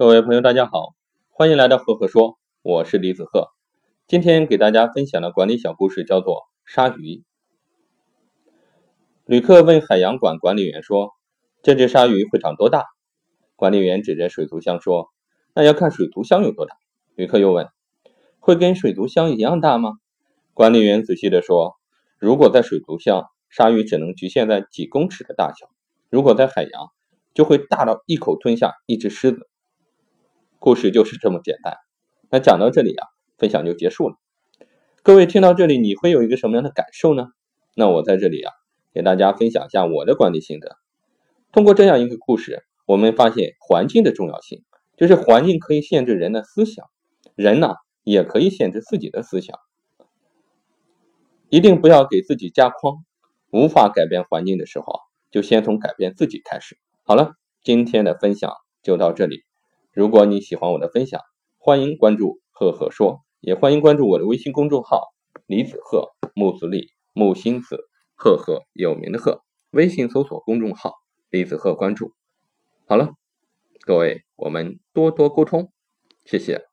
各位朋友，大家好，欢迎来到赫赫说，我是李子赫。今天给大家分享的管理小故事叫做鲨鱼。旅客问海洋馆管理员说：“这只鲨鱼会长多大？”管理员指着水族箱说：“那要看水族箱有多大。”旅客又问：“会跟水族箱一样大吗？”管理员仔细地说：“如果在水族箱，鲨鱼只能局限在几公尺的大小；如果在海洋，就会大到一口吞下一只狮子。”故事就是这么简单。那讲到这里啊，分享就结束了。各位听到这里，你会有一个什么样的感受呢？那我在这里啊，给大家分享一下我的管理心得。通过这样一个故事，我们发现环境的重要性，就是环境可以限制人的思想，人呢也可以限制自己的思想。一定不要给自己加框，无法改变环境的时候，就先从改变自己开始。好了，今天的分享就到这里。如果你喜欢我的分享，欢迎关注“赫赫说”，也欢迎关注我的微信公众号“李子赫木子李木星子赫赫有名的赫”。微信搜索公众号“李子赫”，关注。好了，各位，我们多多沟通，谢谢。